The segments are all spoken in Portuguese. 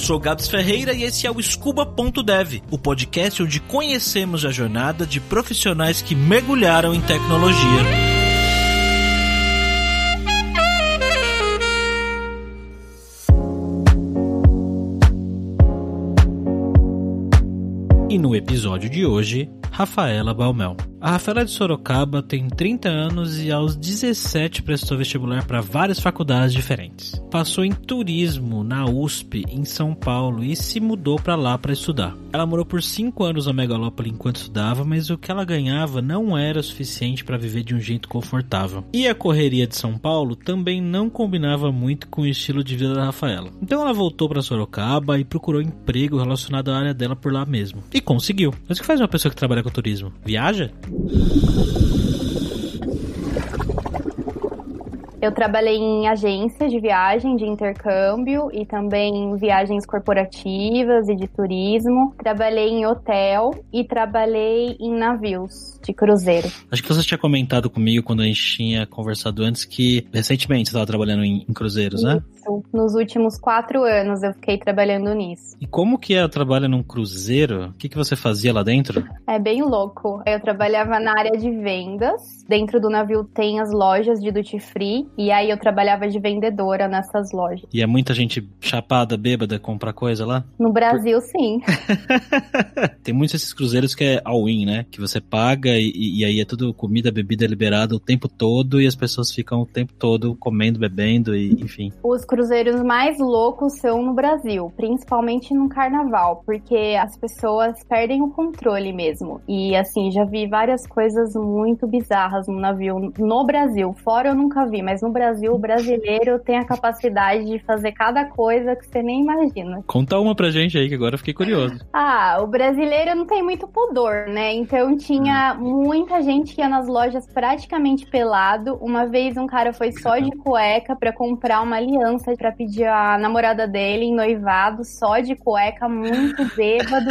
sou Gabs Ferreira e esse é o Scuba.dev, o podcast onde conhecemos a jornada de profissionais que mergulharam em tecnologia. E no episódio de hoje, Rafaela Balmel. A Rafaela de Sorocaba tem 30 anos e aos 17 prestou vestibular para várias faculdades diferentes. Passou em turismo na USP em São Paulo e se mudou para lá para estudar. Ela morou por 5 anos na Megalópole enquanto estudava, mas o que ela ganhava não era suficiente para viver de um jeito confortável. E a correria de São Paulo também não combinava muito com o estilo de vida da Rafaela. Então ela voltou para Sorocaba e procurou emprego relacionado à área dela por lá mesmo. E conseguiu. Mas o que faz uma pessoa que trabalha com turismo? Viaja? Eu trabalhei em agência de viagem, de intercâmbio e também em viagens corporativas e de turismo. Trabalhei em hotel e trabalhei em navios de cruzeiro. Acho que você tinha comentado comigo quando a gente tinha conversado antes que recentemente você estava trabalhando em, em cruzeiros, né? Isso. Nos últimos quatro anos eu fiquei trabalhando nisso. E como que é trabalhar num cruzeiro? O que, que você fazia lá dentro? É bem louco. Eu trabalhava na área de vendas. Dentro do navio tem as lojas de duty free e aí eu trabalhava de vendedora nessas lojas. E é muita gente chapada, bêbada, comprar coisa lá? No Brasil, Por... sim. tem muitos esses cruzeiros que é all-in, né? Que você paga e, e, aí é tudo comida, bebida liberada o tempo todo e as pessoas ficam o tempo todo comendo, bebendo e enfim. Os cruzeiros mais loucos são no Brasil, principalmente no carnaval, porque as pessoas perdem o controle mesmo. E assim, já vi várias coisas muito bizarras no navio no Brasil. Fora eu nunca vi, mas no Brasil o brasileiro tem a capacidade de fazer cada coisa que você nem imagina. Conta uma pra gente aí que agora eu fiquei curioso. ah, o brasileiro não tem muito pudor, né? Então tinha hum. muita gente que ia nas lojas praticamente pelado. Uma vez um cara foi só de cueca para comprar uma aliança para pedir a namorada dele em noivado, só de cueca, muito bêbado.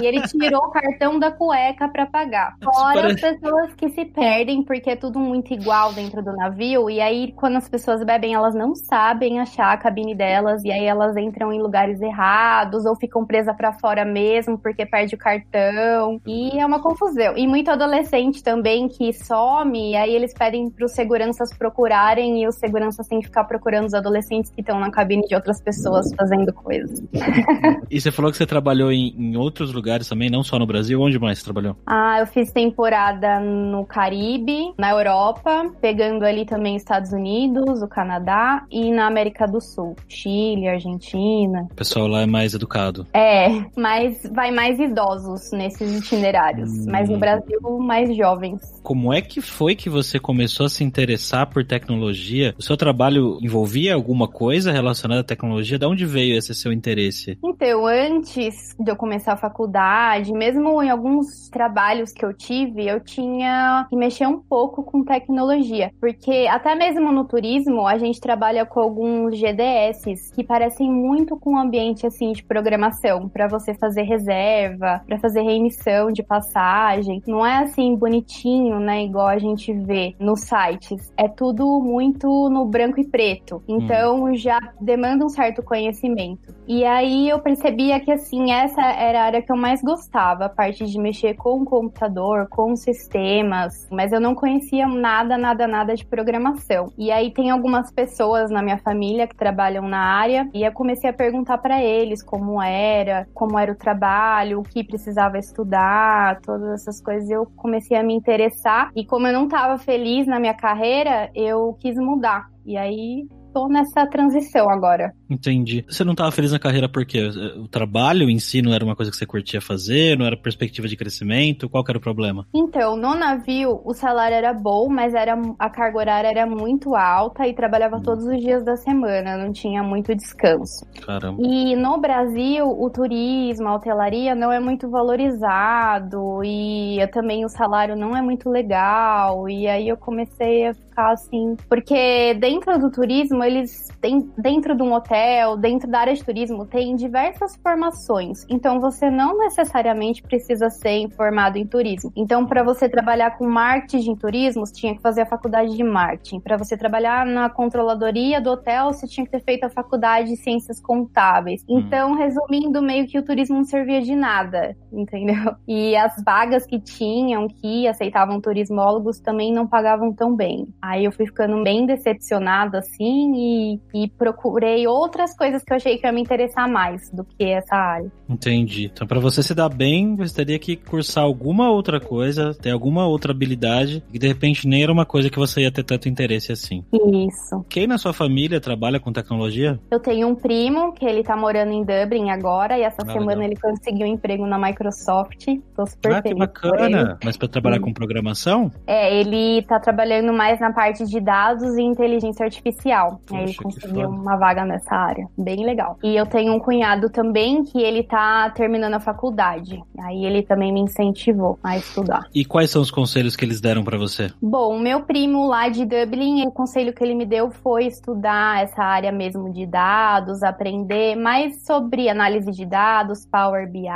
e ele tirou o cartão da cueca para pagar. Fora as pessoas que se perdem porque é tudo muito igual dentro do navio e aí quando as pessoas bebem, elas não sabem achar a cabine delas e aí elas entram em lugares errados ou ficam presas para fora mesmo porque perde o cartão. E é uma confusão. E muito adolescente também que some e aí eles pedem para os seguranças procurarem e os seguranças têm que ficar procurando os adolescentes que estão na cabine de outras pessoas fazendo coisas. e você falou que você trabalhou em, em, outros lugares também, não só no Brasil. Onde mais você trabalhou? Ah, eu fiz temporada no Caribe, na Europa, pegando ali também Estados Unidos, o Canadá e na América do Sul, Chile, Argentina. O pessoal lá é mais educado. É, mas vai mais idosos nesses itinerários, hum. mas no Brasil mais jovens. Como é que foi que você começou a se interessar por tecnologia? O seu trabalho envolvia alguma coisa relacionada à tecnologia? De onde veio esse seu interesse? Então, antes de eu começar a faculdade, mesmo em alguns trabalhos que eu tive, eu tinha que mexer um pouco com tecnologia, porque até mesmo no turismo, a gente trabalha com alguns GDS que parecem muito com um ambiente assim de programação, para você fazer reserva, para fazer reemissão de passagem. Não é assim bonitinho, né, igual a gente vê nos sites. É tudo muito no branco e preto. Então hum. Já demanda um certo conhecimento. E aí eu percebia que assim, essa era a área que eu mais gostava, a parte de mexer com o computador, com sistemas, mas eu não conhecia nada, nada, nada de programação. E aí tem algumas pessoas na minha família que trabalham na área e eu comecei a perguntar para eles como era, como era o trabalho, o que precisava estudar, todas essas coisas. Eu comecei a me interessar e como eu não estava feliz na minha carreira, eu quis mudar. E aí tô nessa transição agora. Entendi. Você não estava feliz na carreira porque o trabalho em si não era uma coisa que você curtia fazer, não era perspectiva de crescimento? Qual era o problema? Então, no navio o salário era bom, mas era a carga horária era muito alta e trabalhava hum. todos os dias da semana, não tinha muito descanso. Caramba. E no Brasil, o turismo, a hotelaria não é muito valorizado e também o salário não é muito legal. E aí eu comecei a ficar assim, porque dentro do turismo eles têm dentro de um hotel hotel, dentro da área de turismo, tem diversas formações. Então, você não necessariamente precisa ser formado em turismo. Então, para você trabalhar com marketing em turismo, você tinha que fazer a faculdade de marketing. Para você trabalhar na controladoria do hotel, você tinha que ter feito a faculdade de ciências contábeis. Hum. Então, resumindo, meio que o turismo não servia de nada, entendeu? E as vagas que tinham, que aceitavam turismólogos, também não pagavam tão bem. Aí eu fui ficando bem decepcionada, assim, e, e procurei outras coisas que eu achei que ia me interessar mais do que essa área. Entendi. Então, para você se dar bem, você teria que cursar alguma outra coisa, ter alguma outra habilidade, que de repente nem era uma coisa que você ia ter tanto interesse assim. Isso. Quem na sua família trabalha com tecnologia? Eu tenho um primo que ele tá morando em Dublin agora, e essa ah, semana legal. ele conseguiu um emprego na Microsoft. Tô super ah, feliz. que bacana! Mas para trabalhar Sim. com programação? É, ele tá trabalhando mais na parte de dados e inteligência artificial. Poxa, Aí ele conseguiu uma vaga nessa área. Bem legal. E eu tenho um cunhado também que ele tá terminando a faculdade. Aí ele também me incentivou a estudar. E quais são os conselhos que eles deram para você? Bom, meu primo lá de Dublin, o conselho que ele me deu foi estudar essa área mesmo de dados, aprender mais sobre análise de dados, Power BI.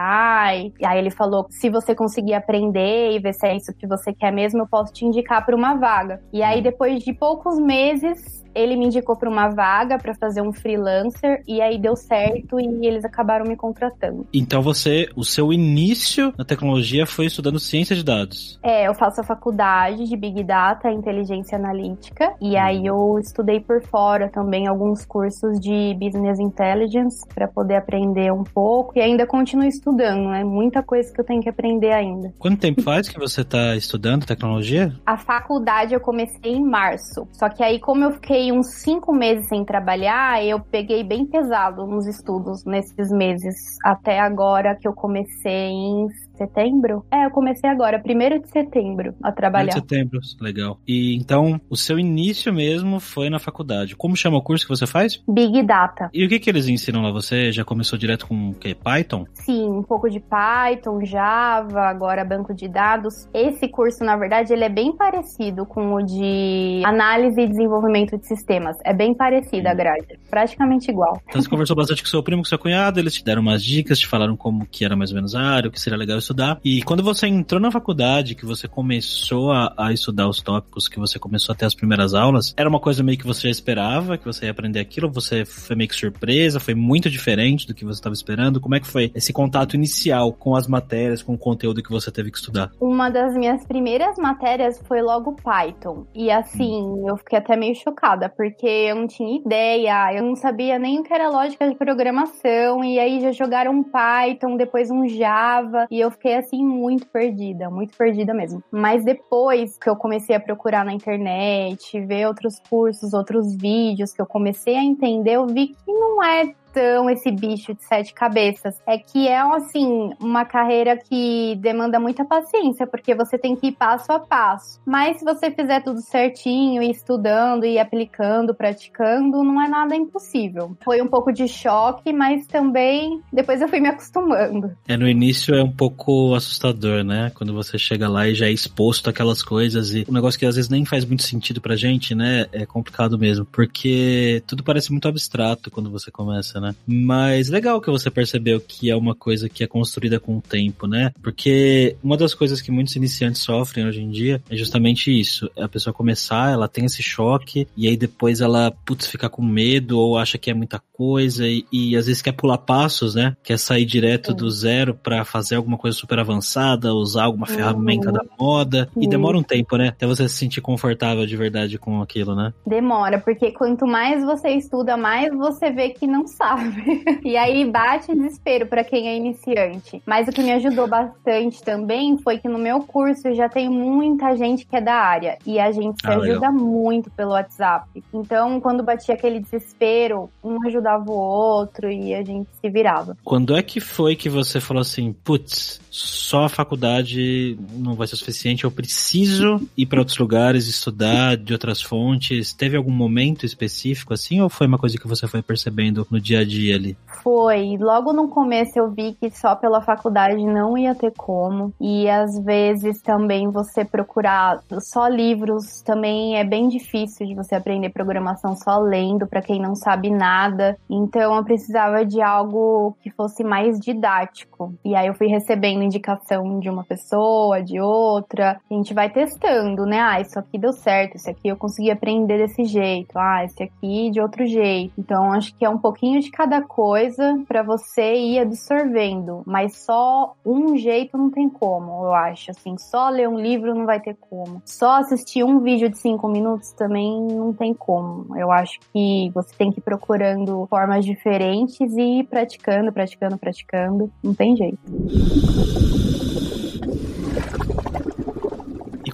E aí ele falou: se você conseguir aprender e ver se é isso que você quer mesmo, eu posso te indicar para uma vaga. E aí, depois de poucos meses, ele me indicou para uma vaga para fazer um freelancer e aí deu certo e eles acabaram me contratando. Então você, o seu início na tecnologia foi estudando ciência de dados? É, eu faço a faculdade de Big Data Inteligência Analítica e aí eu estudei por fora também alguns cursos de Business Intelligence para poder aprender um pouco e ainda continuo estudando, né? Muita coisa que eu tenho que aprender ainda. Quanto tempo faz que você está estudando tecnologia? A faculdade eu comecei em março, só que aí como eu fiquei uns cinco meses sem trabalhar, eu peguei bem pesado nos estudos nesses meses. Até agora que eu comecei em setembro? É, eu comecei agora, primeiro de setembro, a trabalhar. Primeiro de setembro, legal. E então, o seu início mesmo foi na faculdade. Como chama o curso que você faz? Big Data. E o que que eles ensinam lá? Você já começou direto com o quê? Python? Sim, um pouco de Python, Java, agora banco de dados. Esse curso, na verdade, ele é bem parecido com o de análise e desenvolvimento de sistemas. É bem parecido a grade, praticamente igual. Então você conversou bastante com seu primo, com seu cunhado, eles te deram umas dicas, te falaram como que era mais ou menos a área, o que seria legal estudar. E quando você entrou na faculdade, que você começou a, a, estudar os tópicos, que você começou a ter as primeiras aulas, era uma coisa meio que você já esperava, que você ia aprender aquilo? Você foi meio que surpresa? Foi muito diferente do que você estava esperando? Como é que foi esse contato inicial com as matérias, com o conteúdo que você teve que estudar? Uma das minhas primeiras matérias foi logo Python. E assim, hum. eu fiquei até meio chocada, porque eu não tinha ideia, eu não sabia nem o que era lógica de programação, e aí já jogaram Python, depois um Java, e eu fiquei assim muito perdida, muito perdida mesmo. Mas depois que eu comecei a procurar na internet, ver outros cursos, outros vídeos, que eu comecei a entender, eu vi que não é tão esse bicho de sete cabeças. É que é, assim, uma carreira que demanda muita paciência, porque você tem que ir passo a passo. Mas se você fizer tudo certinho, e estudando, e aplicando, praticando, não é nada impossível. Foi um pouco de choque, mas também depois eu fui me acostumando. É, no início é um pouco assustador, né? Quando você chega lá e já é exposto àquelas coisas e um negócio que às vezes nem faz muito sentido pra gente, né? É complicado mesmo, porque tudo parece muito abstrato quando você começa né? Mas legal que você percebeu que é uma coisa que é construída com o tempo, né? Porque uma das coisas que muitos iniciantes sofrem hoje em dia é justamente isso. A pessoa começar, ela tem esse choque e aí depois ela, putz, fica com medo ou acha que é muita coisa e, e às vezes quer pular passos, né? Quer sair direto do zero para fazer alguma coisa super avançada, usar alguma uhum. ferramenta da moda e demora um tempo, né? Até você se sentir confortável de verdade com aquilo, né? Demora, porque quanto mais você estuda, mais você vê que não sabe sabe? E aí bate desespero para quem é iniciante. Mas o que me ajudou bastante também foi que no meu curso já tem muita gente que é da área e a gente se ah, ajuda legal. muito pelo WhatsApp. Então, quando batia aquele desespero, um ajudava o outro e a gente se virava. Quando é que foi que você falou assim, putz, só a faculdade não vai ser suficiente, eu preciso ir para outros lugares, estudar de outras fontes? Teve algum momento específico assim ou foi uma coisa que você foi percebendo no dia dia a dia ali? Foi. Logo no começo eu vi que só pela faculdade não ia ter como. E às vezes também você procurar só livros também é bem difícil de você aprender programação só lendo, para quem não sabe nada. Então eu precisava de algo que fosse mais didático. E aí eu fui recebendo indicação de uma pessoa, de outra. A gente vai testando, né? Ah, isso aqui deu certo, isso aqui eu consegui aprender desse jeito. Ah, esse aqui de outro jeito. Então acho que é um pouquinho de cada coisa coisa para você ir absorvendo, mas só um jeito não tem como, eu acho. Assim, só ler um livro não vai ter como. Só assistir um vídeo de cinco minutos também não tem como. Eu acho que você tem que ir procurando formas diferentes e ir praticando, praticando, praticando. Não tem jeito.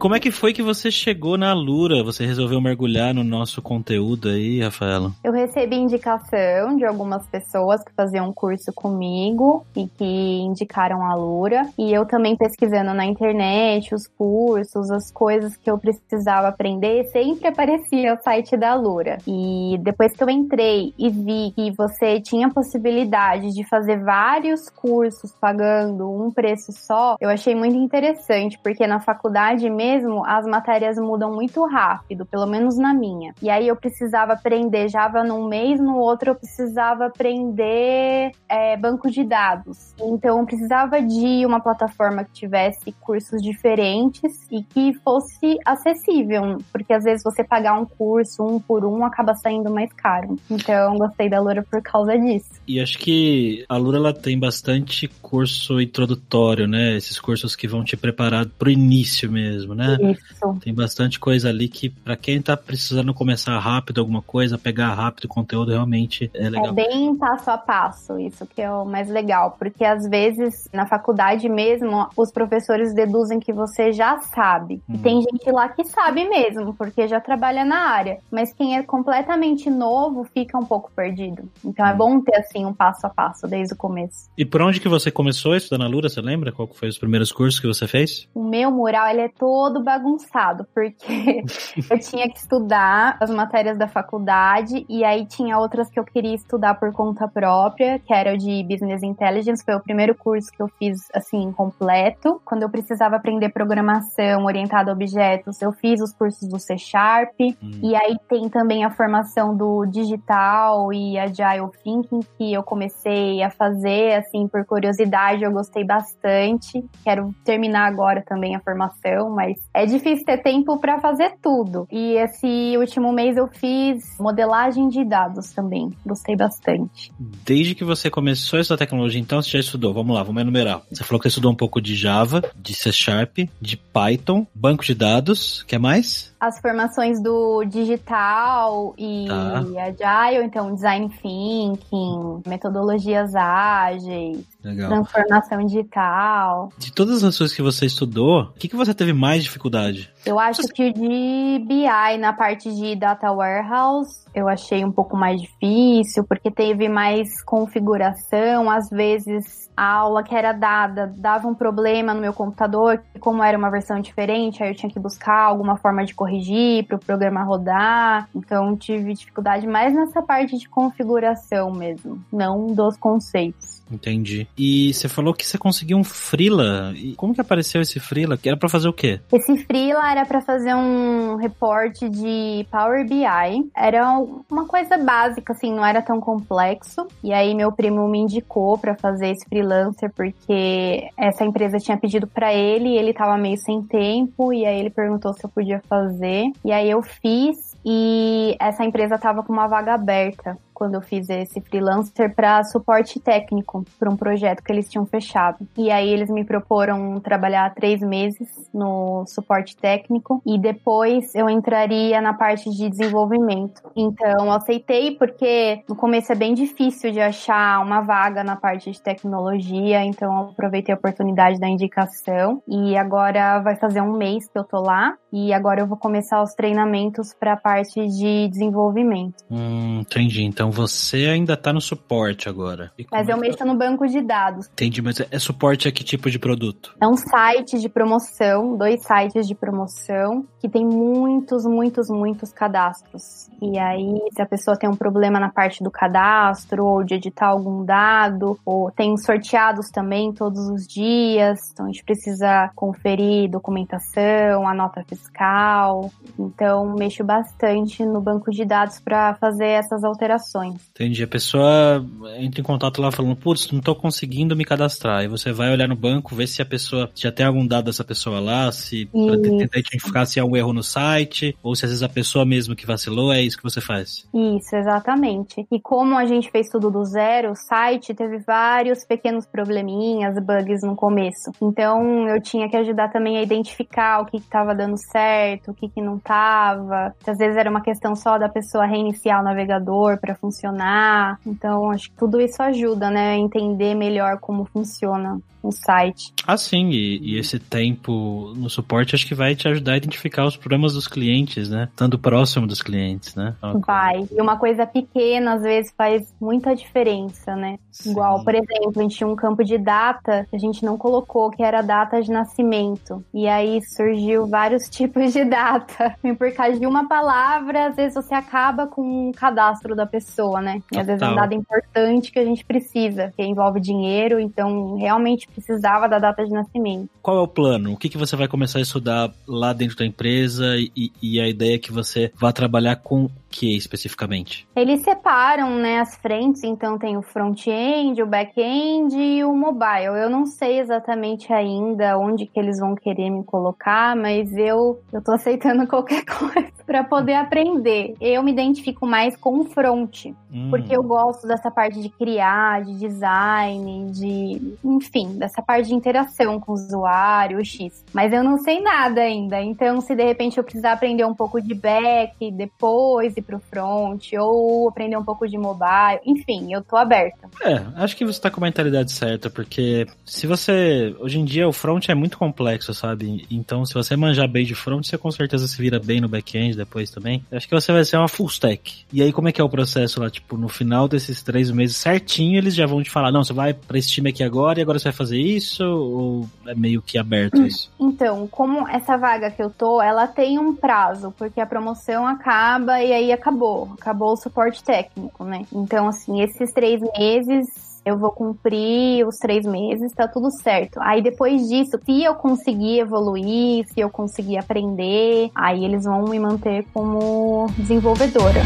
Como é que foi que você chegou na Lura? Você resolveu mergulhar no nosso conteúdo aí, Rafaela? Eu recebi indicação de algumas pessoas que faziam curso comigo e que indicaram a Lura. E eu também pesquisando na internet os cursos, as coisas que eu precisava aprender, sempre aparecia o site da Lura. E depois que eu entrei e vi que você tinha possibilidade de fazer vários cursos pagando um preço só, eu achei muito interessante, porque na faculdade mesmo mesmo, as matérias mudam muito rápido, pelo menos na minha. E aí eu precisava aprender Java num mês, no outro eu precisava aprender é, banco de dados. Então eu precisava de uma plataforma que tivesse cursos diferentes e que fosse acessível, porque às vezes você pagar um curso um por um acaba saindo mais caro. Então gostei da Lura por causa disso. E acho que a Lura ela tem bastante curso introdutório, né? Esses cursos que vão te preparar pro início mesmo, né? Né? Isso. Tem bastante coisa ali que, para quem tá precisando começar rápido alguma coisa, pegar rápido o conteúdo, realmente é legal. É bem passo a passo, isso que é o mais legal, porque às vezes na faculdade mesmo, os professores deduzem que você já sabe. Hum. E tem gente lá que sabe mesmo, porque já trabalha na área. Mas quem é completamente novo fica um pouco perdido. Então é hum. é bom ter assim um passo a passo desde o começo. E por onde que você começou a estudar na Lura, você lembra? Qual foi os primeiros cursos que você fez? O meu mural, ele é todo todo bagunçado, porque eu tinha que estudar as matérias da faculdade e aí tinha outras que eu queria estudar por conta própria, que era o de Business Intelligence, foi o primeiro curso que eu fiz assim completo. Quando eu precisava aprender programação orientada a objetos, eu fiz os cursos do C Sharp. Hum. E aí tem também a formação do digital e agile thinking que eu comecei a fazer assim por curiosidade, eu gostei bastante. Quero terminar agora também a formação, mas é difícil ter tempo para fazer tudo. E esse último mês eu fiz modelagem de dados também. Gostei bastante. Desde que você começou essa tecnologia, então você já estudou? Vamos lá, vamos enumerar. Você falou que você estudou um pouco de Java, de C Sharp, de Python, banco de dados, que mais? As formações do digital e tá. agile, então design thinking, metodologias ágeis, Legal. Transformação digital. De todas as coisas que você estudou, o que, que você teve mais dificuldade? Eu acho que de BI, na parte de Data Warehouse, eu achei um pouco mais difícil, porque teve mais configuração. Às vezes, a aula que era dada dava um problema no meu computador, como era uma versão diferente, aí eu tinha que buscar alguma forma de corrigir para o programa rodar. Então, tive dificuldade mais nessa parte de configuração mesmo, não dos conceitos. Entendi. E você falou que você conseguiu um freela. E como que apareceu esse freela? Era para fazer o quê? Esse freela era para fazer um reporte de Power BI. Era uma coisa básica, assim, não era tão complexo. E aí meu primo me indicou para fazer esse freelancer porque essa empresa tinha pedido para ele e ele tava meio sem tempo e aí ele perguntou se eu podia fazer. E aí eu fiz e essa empresa tava com uma vaga aberta quando eu fiz esse freelancer para suporte técnico para um projeto que eles tinham fechado. E aí eles me proporam trabalhar três meses no suporte técnico e depois eu entraria na parte de desenvolvimento. Então eu aceitei porque no começo é bem difícil de achar uma vaga na parte de tecnologia, então eu aproveitei a oportunidade da indicação e agora vai fazer um mês que eu tô lá e agora eu vou começar os treinamentos para a parte de desenvolvimento. Hum, entendi. Então Então você ainda tá no suporte agora. Mas eu é mexo no banco de dados. Entendi, mas é suporte a que tipo de produto? É um site de promoção, dois sites de promoção, que tem muitos, muitos, muitos cadastros. E aí, se a pessoa tem um problema na parte do cadastro, ou de editar algum dado, ou tem sorteados também todos os dias, então a gente precisa conferir documentação, a nota fiscal. Então, mexo bastante no banco de dados para fazer essas alterações. Entendi. A pessoa entra em contato lá falando, putz, não estou conseguindo me cadastrar. E você vai olhar no banco, ver se a pessoa já tem algum dado dessa pessoa lá, se para tentar identificar se há um erro no site, ou se às vezes a pessoa mesmo que vacilou, é isso que você faz. Isso, exatamente. E como a gente fez tudo do zero, o site teve vários pequenos probleminhas, bugs no começo. Então eu tinha que ajudar também a identificar o que estava dando certo, o que, que não estava. Às vezes era uma questão só da pessoa reiniciar o navegador para funcionar. Então acho que tudo isso ajuda, né, a entender melhor como funciona um site. Ah, sim, e, e, esse tempo no suporte acho que vai te ajudar a identificar os problemas dos clientes, né? Estando próximo dos clientes, né? É vai. E uma coisa pequena, às vezes, faz muita diferença, né? Sim. Igual, por exemplo, a gente tinha um campo de data que a gente não colocou, que era data de nascimento. E aí surgiu vários tipos de data. E por causa de uma palavra, às vezes você acaba com um cadastro da pessoa, né? E às vezes é um dado importante que a gente precisa, que envolve dinheiro, então realmente precisava da data de nascimento. Qual é o plano? O que, que você vai começar a estudar lá dentro da empresa e, e a ideia é que você vá trabalhar com que especificamente? Eles separam, né, as frentes, então tem o front-end, o back-end e o mobile. Eu não sei exatamente ainda onde que eles vão querer me colocar, mas eu eu tô aceitando qualquer coisa para poder aprender. Eu me identifico mais com o front, hum. porque eu gosto dessa parte de criar, de design, de, enfim, dessa parte de interação com o usuário, o X. Mas eu não sei nada ainda. Então, se de repente eu precisar aprender um pouco de back depois e pro front, ou aprender um pouco de mobile, enfim, eu tô aberta. É, acho que você tá com a mentalidade certa, porque se você. Hoje em dia o front é muito complexo, sabe? Então, se você manjar bem de front, você com certeza se vira bem no back-end depois também. Acho que você vai ser uma full stack. E aí, como é que é o processo lá? Tipo, no final desses três meses certinho, eles já vão te falar: não, você vai pra esse time aqui agora e agora você vai fazer isso? Ou é meio que aberto hum, isso? Então, como essa vaga que eu tô, ela tem um prazo, porque a promoção acaba e aí acabou. Acabou o suporte técnico, né? Então, assim, esses três meses eu vou cumprir os três meses, tá tudo certo. Aí depois disso, se eu conseguir evoluir, se eu conseguir aprender, aí eles vão me manter como desenvolvedora.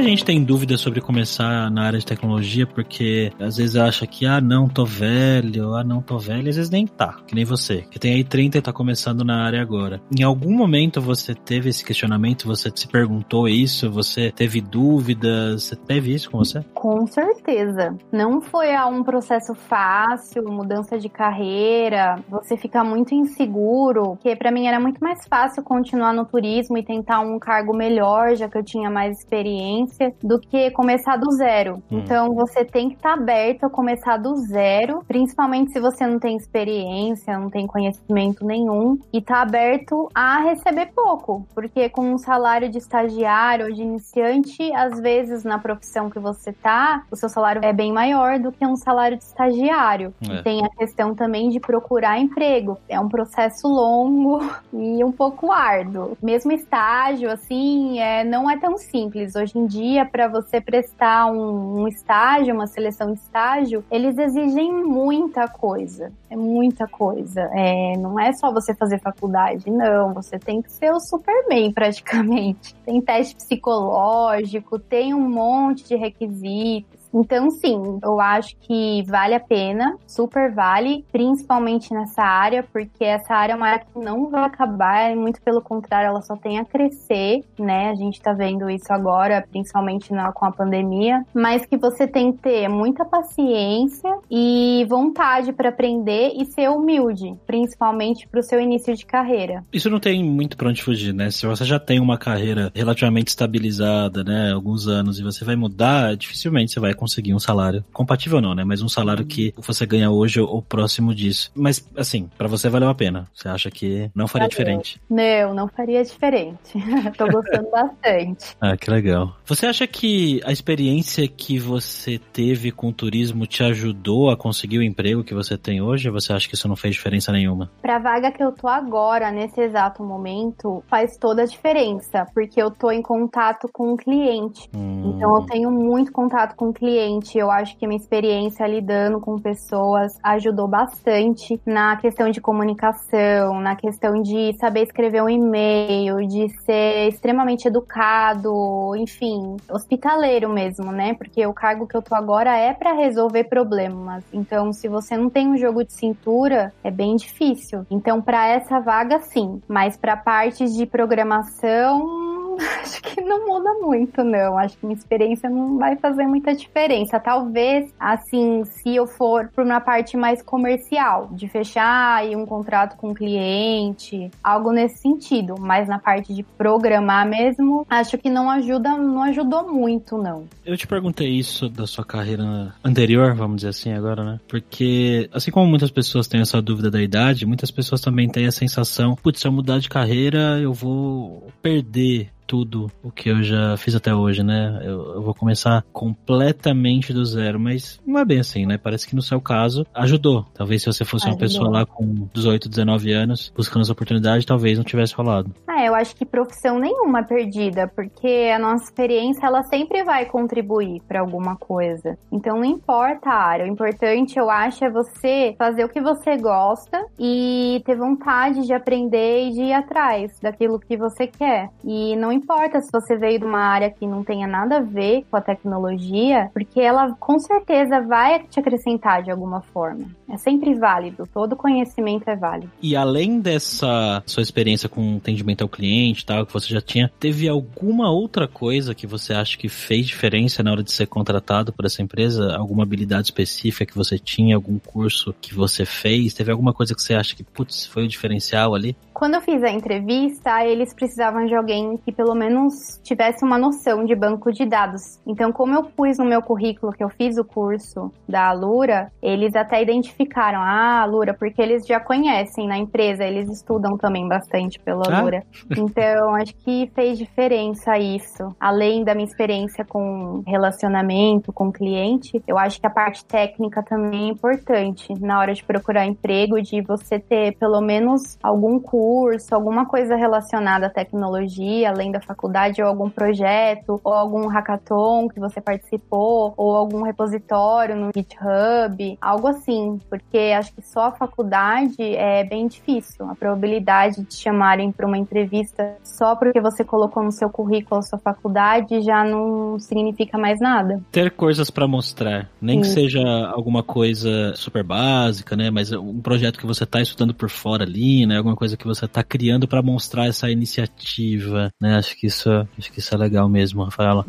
Muita gente tem dúvida sobre começar na área de tecnologia porque às vezes acha que, ah, não, tô velho, ah, não, tô velho, às vezes nem tá, que nem você, que tem aí 30 e tá começando na área agora. Em algum momento você teve esse questionamento, você se perguntou isso, você teve dúvidas, você teve isso com você? Com certeza. Não foi um processo fácil, mudança de carreira, você fica muito inseguro, porque para mim era muito mais fácil continuar no turismo e tentar um cargo melhor, já que eu tinha mais experiência experiência do que começar do zero. Hum. Então você tem que estar tá aberto a começar do zero, principalmente se você não tem experiência, não tem conhecimento nenhum, e tá aberto a receber pouco, porque com um salário de estagiário ou de iniciante, às vezes na profissão que você tá, o seu salário é bem maior do que um salário de estagiário. É. Tem a questão também de procurar emprego. É um processo longo e um pouco árduo. Mesmo estágio, assim, é, não é tão simples. Hoje em dia, para você prestar um, um, estágio, uma seleção de estágio, eles exigem muita coisa. É muita coisa. É, não é só você fazer faculdade, não. Você tem que ser o Superman, praticamente. Tem teste psicológico, tem um monte de requisitos. Então, sim, eu acho que vale a pena, super vale, principalmente nessa área, porque essa área é uma área que não vai acabar, muito pelo contrário, ela só tem a crescer, né? A gente tá vendo isso agora, principalmente na, com a pandemia, mas que você tem que ter muita paciência e vontade para aprender e ser humilde, principalmente para o seu início de carreira. Isso não tem muito pra onde fugir, né? Se você já tem uma carreira relativamente estabilizada, né, alguns anos, e você vai mudar, dificilmente você vai conseguir um salário compatível não, né? Mas um salário que você ganha hoje ou próximo disso. Mas, assim, para você valeu a pena. Você acha que não faria Valeu. diferente? Não, não faria diferente. Tô gostando bastante. Ah, que legal. Você acha que a experiência que você teve com o turismo te ajudou a conseguir o emprego que você tem hoje? Ou você acha que isso não fez diferença nenhuma? Pra vaga que eu tô agora, nesse exato momento, faz toda a diferença, porque eu tô em contato com o cliente. Hum. Então eu tenho muito contato com o cliente. Eu acho que minha experiência lidando com pessoas ajudou bastante na questão de comunicação, na questão de saber escrever um e-mail, de ser extremamente educado, enfim, hospitaleiro mesmo, né? Porque o cargo que eu tô agora é para resolver problemas. Então, se você não tem um jogo de cintura, é bem difícil. Então, para essa vaga, sim, mas para partes de programação acho que não muda muito, não. Acho que minha experiência não vai fazer muita diferença. Talvez, assim, se eu for para uma parte mais comercial, de fechar um contrato com o um cliente, algo nesse sentido. Mas na parte de programar mesmo, acho que não ajuda, não ajudou muito, não. Eu te perguntei isso da sua carreira anterior, vamos dizer assim, agora, né? Porque, assim como muitas pessoas têm essa dúvida da idade, muitas pessoas também têm a sensação, putz, se eu mudar de carreira, eu vou perder tudo o que eu já fiz até hoje, né? Eu, eu, vou começar completamente do zero, mas não é bem assim, né? Parece que no seu caso ajudou. Talvez se você fosse ajudou. uma pessoa lá com 18, 19 anos buscando essa oportunidade, talvez não tivesse falado. Ah, eu acho que profissão nenhuma perdida, porque a nossa experiência ela sempre vai contribuir para alguma coisa. Então não importa a área, o importante eu acho é você fazer o que você gosta e ter vontade de aprender e de ir atrás daquilo que você quer. E não importa se você veio de uma área que não tenha nada a ver com a tecnologia, porque ela com certeza vai te acrescentar de alguma forma. É sempre válido, todo conhecimento é válido. E além dessa sua experiência com atendimento ao cliente, tal, que você já tinha, teve alguma outra coisa que você acha que fez diferença na hora de ser contratado por essa empresa? Alguma habilidade específica que você tinha, algum curso que você fez? Teve alguma coisa que você acha que, putz, foi o diferencial ali? Quando eu fiz a entrevista, eles precisavam de alguém que pelo menos tivesse uma noção de banco de dados. Então, como eu pus no meu currículo que eu fiz o curso da Alura, eles até identificaram, ah, Alura, porque eles já conhecem na empresa, eles estudam também bastante pela ah. Alura. Então, acho que fez diferença isso. Além da minha experiência com relacionamento com cliente, eu acho que a parte técnica também é importante na hora de procurar emprego, de você ter pelo menos algum curso curso, alguma coisa relacionada à tecnologia, além da faculdade, ou algum projeto, ou algum hackathon que você participou, ou algum repositório no GitHub, algo assim, porque acho que só a faculdade é bem difícil. A probabilidade de chamarem para uma entrevista só porque você colocou no seu currículo a sua faculdade já não significa mais nada. Ter coisas para mostrar, nem Sim. que seja alguma coisa super básica, né, mas um projeto que você está estudando por fora ali, né, alguma coisa que você você está criando para mostrar essa iniciativa, né? Acho que isso, acho que isso é legal mesmo, Rafaela.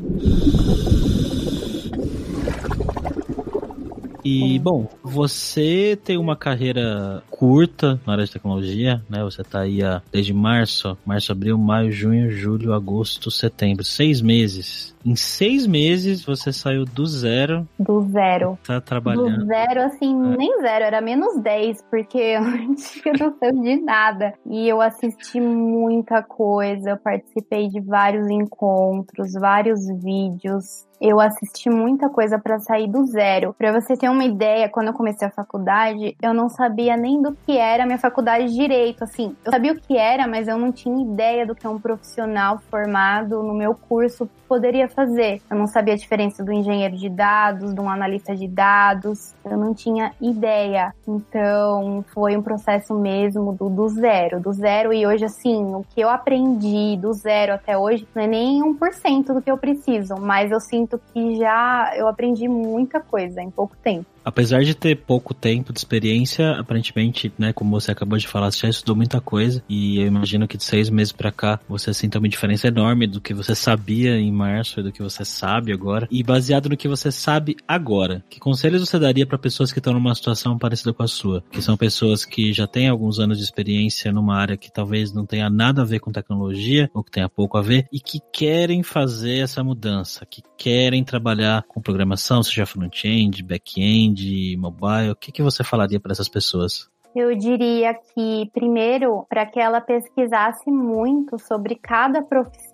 E, bom, você tem uma carreira curta na área de tecnologia, né? Você tá aí há, desde março, março, abril, maio, junho, julho, agosto, setembro, seis meses. Em seis meses você saiu do zero. Do zero. Tá trabalhando. Do zero, assim, é. nem zero, era menos dez, porque eu não tinha noção de nada. E eu assisti muita coisa, eu participei de vários encontros, vários vídeos eu assisti muita coisa para sair do zero. Para você ter uma ideia, quando eu comecei a faculdade, eu não sabia nem do que era minha faculdade de direito, assim. Eu sabia o que era, mas eu não tinha ideia do que um profissional formado no meu curso poderia fazer. Eu não sabia a diferença do engenheiro de dados, de um analista de dados. Eu não tinha ideia. Então, foi um processo mesmo do, do zero, do zero. E hoje, assim, o que eu aprendi do zero até hoje não é nem 1% do que eu preciso, mas eu sinto que já eu aprendi muita coisa em pouco tempo. Apesar de ter pouco tempo de experiência, aparentemente, né, como você acabou de falar, você já estudou muita coisa e eu imagino que de seis meses para cá você sinta uma diferença enorme do que você sabia em março e do que você sabe agora. E baseado no que você sabe agora, que conselhos você daria para pessoas que estão numa situação parecida com a sua? Que são pessoas que já têm alguns anos de experiência numa área que talvez não tenha nada a ver com tecnologia ou que tenha pouco a ver e que querem fazer essa mudança, que querem trabalhar com programação, seja front-end, back-end, mobile. O que, que você falaria para essas pessoas? Eu diria que, primeiro, para que ela pesquisasse muito sobre cada profissão,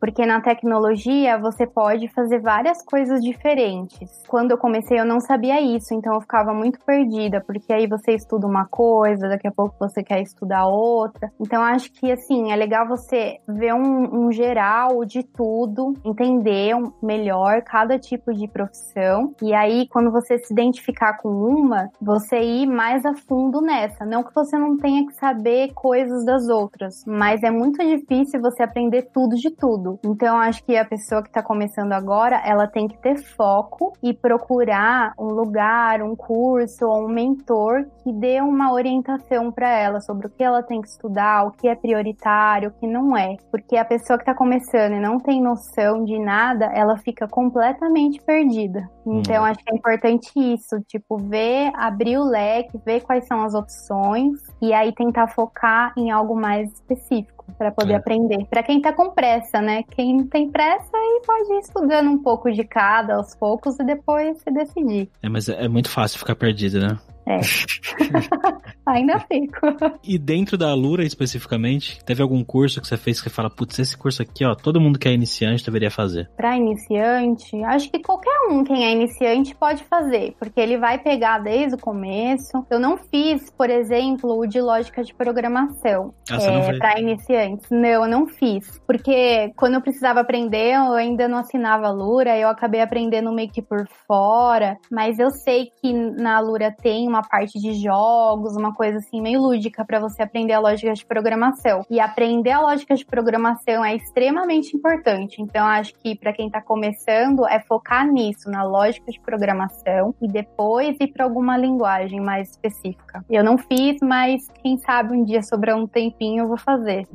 porque na tecnologia você pode fazer várias coisas diferentes. Quando eu comecei, eu não sabia isso, então eu ficava muito perdida, porque aí você estuda uma coisa, daqui a pouco você quer estudar outra. Então, acho que, assim, é legal você ver um, um geral de tudo, entender melhor cada tipo de profissão, e aí, quando você se identificar com uma, você ir mais a fundo nessa. Não que você não tenha que saber coisas das outras, mas é muito difícil você aprender tudo de tudo. Então, acho que a pessoa que está começando agora, ela tem que ter foco e procurar um lugar, um curso ou um mentor que dê uma orientação para ela sobre o que ela tem que estudar, o que é prioritário, o que não é. Porque a pessoa que está começando e não tem noção de nada, ela fica completamente perdida. Então, hum. acho que é importante isso, tipo, ver, abrir o leque, ver quais são as opções e aí tentar focar em algo mais específico para poder é. aprender. Para quem tá com pressa, né? Quem tem pressa aí pode ir estudando um pouco de cada aos poucos e depois se decidir. É, mas é muito fácil ficar perdido, né? É. Ainda fico. E dentro da Alura especificamente, teve algum curso que você fez que você fala, putz, esse curso aqui, ó, todo mundo que é iniciante deveria fazer? Para iniciante, acho que qualquer um quem é iniciante pode fazer, porque ele vai pegar desde o começo. Eu não fiz, por exemplo, o de lógica de programação ah, é, para iniciantes. Não, eu não fiz, porque quando eu precisava aprender, eu ainda não assinava a Alura, eu acabei aprendendo meio que por fora, mas eu sei que na Alura tem uma parte de jogos, uma coisa assim meio lúdica para você aprender a lógica de programação. E aprender a lógica de programação é extremamente importante. Então acho que para quem está começando é focar nisso, na lógica de programação e depois ir para alguma linguagem mais específica. Eu não fiz, mas quem sabe um dia sobrar um tempinho eu vou fazer.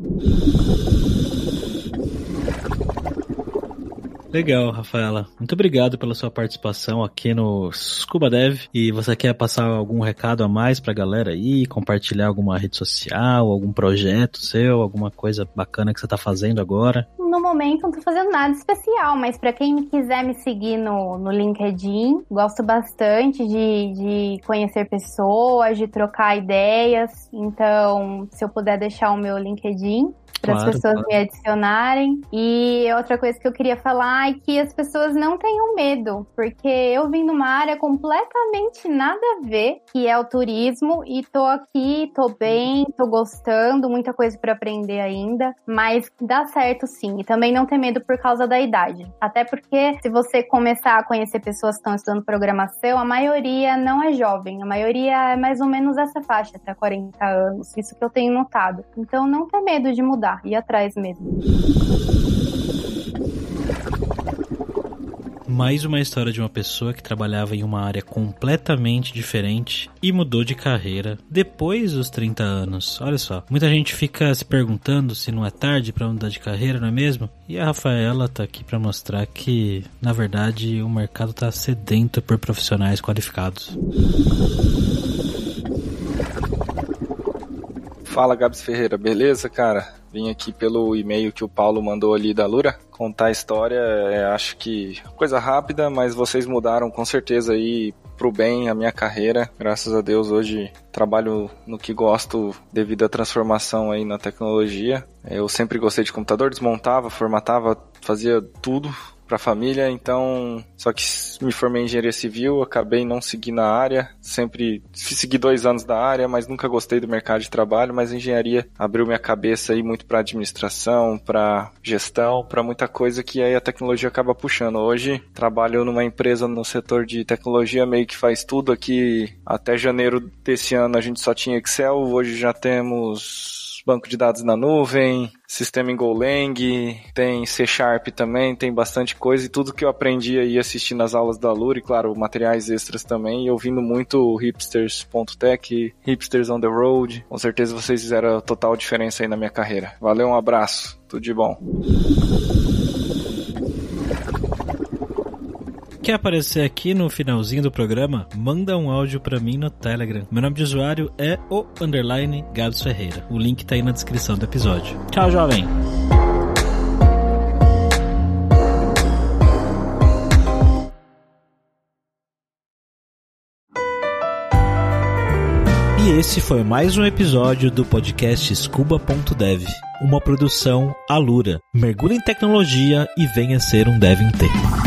Legal, Rafaela. Muito obrigado pela sua participação aqui no Scuba Dev. E você quer passar algum recado a mais pra galera aí? Compartilhar alguma rede social, algum projeto seu, alguma coisa bacana que você tá fazendo agora? No momento não tô fazendo nada especial, mas para quem quiser me seguir no, no LinkedIn, gosto bastante de, de conhecer pessoas, de trocar ideias. Então, se eu puder deixar o meu LinkedIn, para as claro, pessoas claro. me adicionarem. E outra coisa que eu queria falar é que as pessoas não tenham medo, porque eu vim numa área completamente nada a ver, que é o turismo, e tô aqui, tô bem, tô gostando, muita coisa para aprender ainda, mas dá certo sim. E também não ter medo por causa da idade. Até porque se você começar a conhecer pessoas que estão estudando programação, a maioria não é jovem, a maioria é mais ou menos essa faixa, até 40 anos. Isso que eu tenho notado. Então não ter medo de mudar ir atrás mesmo. Mais uma história de uma pessoa que trabalhava em uma área completamente diferente e mudou de carreira depois dos 30 anos. Olha só, muita gente fica se perguntando se não é tarde para mudar de carreira, não é mesmo? E a Rafaela tá aqui para mostrar que, na verdade, o mercado tá sedento por profissionais qualificados. Fala, Gabs Ferreira, beleza, cara? Vim aqui pelo e-mail que o Paulo mandou ali da Lura contar a história. É, acho que coisa rápida, mas vocês mudaram com certeza aí pro bem a minha carreira. Graças a Deus hoje trabalho no que gosto devido à transformação aí na tecnologia. Eu sempre gostei de computador, desmontava, formatava, fazia tudo para a família, então só que me formei em engenharia civil, acabei não seguindo a área, sempre segui dois anos da área, mas nunca gostei do mercado de trabalho, mas engenharia abriu minha cabeça aí muito para administração, para gestão, para muita coisa que aí a tecnologia acaba puxando. Hoje trabalho numa empresa no setor de tecnologia, meio que faz tudo aqui. Até janeiro desse ano a gente só tinha Excel, hoje já temos banco de dados na nuvem, sistema em Golang, tem C Sharp também, tem bastante coisa e tudo que eu aprendi aí assistindo as aulas da Lura e claro, materiais extras também, e ouvindo muito hipsters.tech, hipsters on the road. Com certeza vocês fizeram total diferença aí na minha carreira. Valeu, um abraço. Tudo de bom. Quer aparecer aqui no finalzinho do programa? Manda um áudio para mim no Telegram. Meu nome de usuário é o underline Gabs Ferreira. O link tá aí na descrição do episódio. Tchau, jovem! E esse foi mais um episódio do podcast Scuba.dev, uma produção Alura. Mergulhe em tecnologia e venha ser um dev inteiro.